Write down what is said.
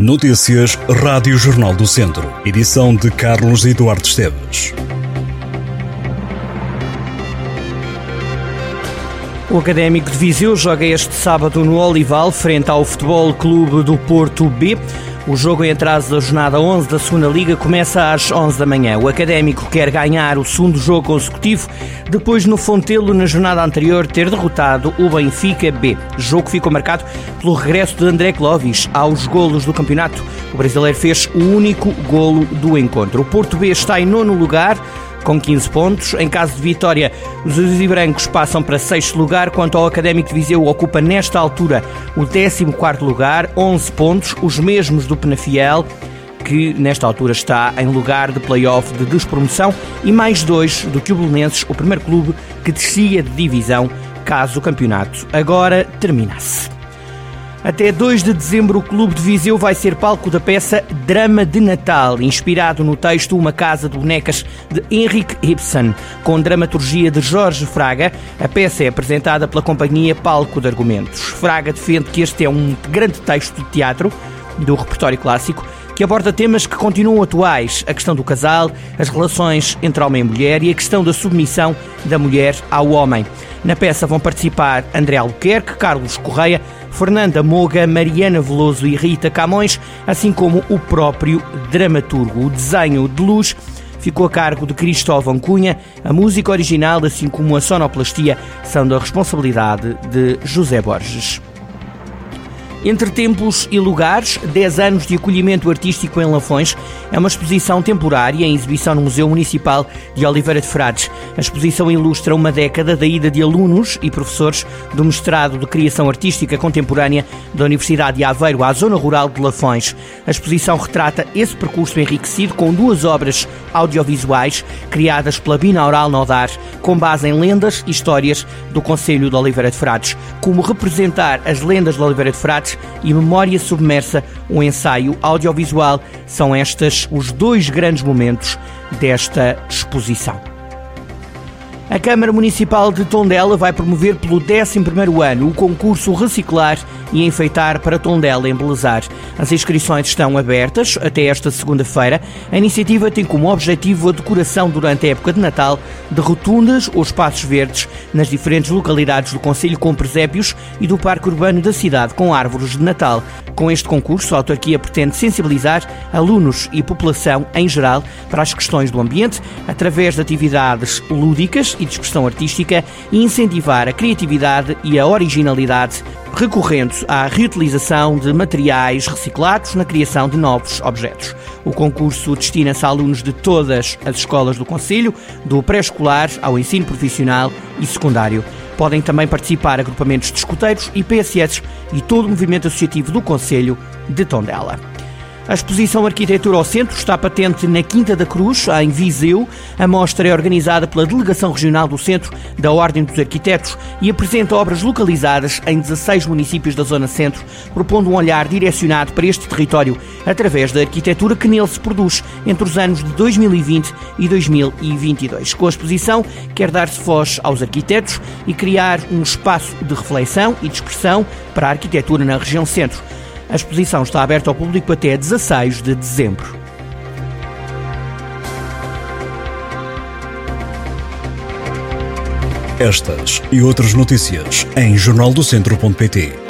Notícias Rádio Jornal do Centro. Edição de Carlos Eduardo Esteves. O Académico de Viseu joga este sábado no Olival, frente ao Futebol Clube do Porto B. O jogo em atraso da jornada 11 da segunda Liga começa às 11 da manhã. O Académico quer ganhar o segundo jogo consecutivo, depois no Fontelo, na jornada anterior, ter derrotado o Benfica B. O jogo ficou marcado pelo regresso de André Clovis aos golos do campeonato. O brasileiro fez o único golo do encontro. O Porto B está em nono lugar, com 15 pontos. Em caso de vitória, os azuis e brancos passam para sexto lugar, quanto ao Académico de Viseu ocupa nesta altura o 14º lugar, 11 pontos, os mesmos do Penafiel, que nesta altura está em lugar de play-off de despromoção, e mais dois do que o Belenenses, o primeiro clube que descia de divisão caso o campeonato agora terminasse. Até 2 de dezembro, o Clube de Viseu vai ser palco da peça Drama de Natal, inspirado no texto Uma Casa de Bonecas de Henrik Ibsen, com dramaturgia de Jorge Fraga. A peça é apresentada pela companhia Palco de Argumentos. Fraga defende que este é um grande texto de teatro do repertório clássico que aborda temas que continuam atuais: a questão do casal, as relações entre homem e mulher e a questão da submissão da mulher ao homem. Na peça vão participar André Albuquerque, Carlos Correia, Fernanda Moga, Mariana Veloso e Rita Camões, assim como o próprio dramaturgo. O desenho de luz ficou a cargo de Cristóvão Cunha, a música original, assim como a sonoplastia, são da responsabilidade de José Borges. Entre Tempos e Lugares, 10 anos de acolhimento artístico em Lafões, é uma exposição temporária em exibição no Museu Municipal de Oliveira de Frades. A exposição ilustra uma década da ida de alunos e professores do mestrado de Criação Artística Contemporânea da Universidade de Aveiro à zona rural de Lafões. A exposição retrata esse percurso enriquecido com duas obras audiovisuais criadas pela Binaural Nodar, com base em lendas e histórias do Conselho de Oliveira de Frades. Como representar as lendas de Oliveira de Frades e Memória Submersa, um ensaio audiovisual, são estes os dois grandes momentos desta exposição. A Câmara Municipal de Tondela vai promover pelo 11º ano o concurso Reciclar e Enfeitar para Tondela Embelezar. As inscrições estão abertas até esta segunda-feira. A iniciativa tem como objetivo a decoração durante a época de Natal de rotundas ou espaços verdes nas diferentes localidades do Conselho com presépios e do Parque Urbano da cidade com árvores de Natal. Com este concurso, a autarquia pretende sensibilizar alunos e população em geral para as questões do ambiente através de atividades lúdicas e de expressão artística e incentivar a criatividade e a originalidade, recorrendo à reutilização de materiais reciclados na criação de novos objetos. O concurso destina-se a alunos de todas as escolas do Conselho, do pré-escolar ao ensino profissional e secundário. Podem também participar agrupamentos de escuteiros e PSS e todo o movimento associativo do Conselho de Tondela. A exposição Arquitetura ao Centro está patente na Quinta da Cruz, em Viseu. A mostra é organizada pela Delegação Regional do Centro da Ordem dos Arquitetos e apresenta obras localizadas em 16 municípios da Zona Centro, propondo um olhar direcionado para este território através da arquitetura que nele se produz entre os anos de 2020 e 2022. Com a exposição, quer dar-se voz aos arquitetos e criar um espaço de reflexão e de expressão para a arquitetura na região centro. A exposição está aberta ao público até 16 de dezembro. Estas e outras notícias em jornaldocentro.pt.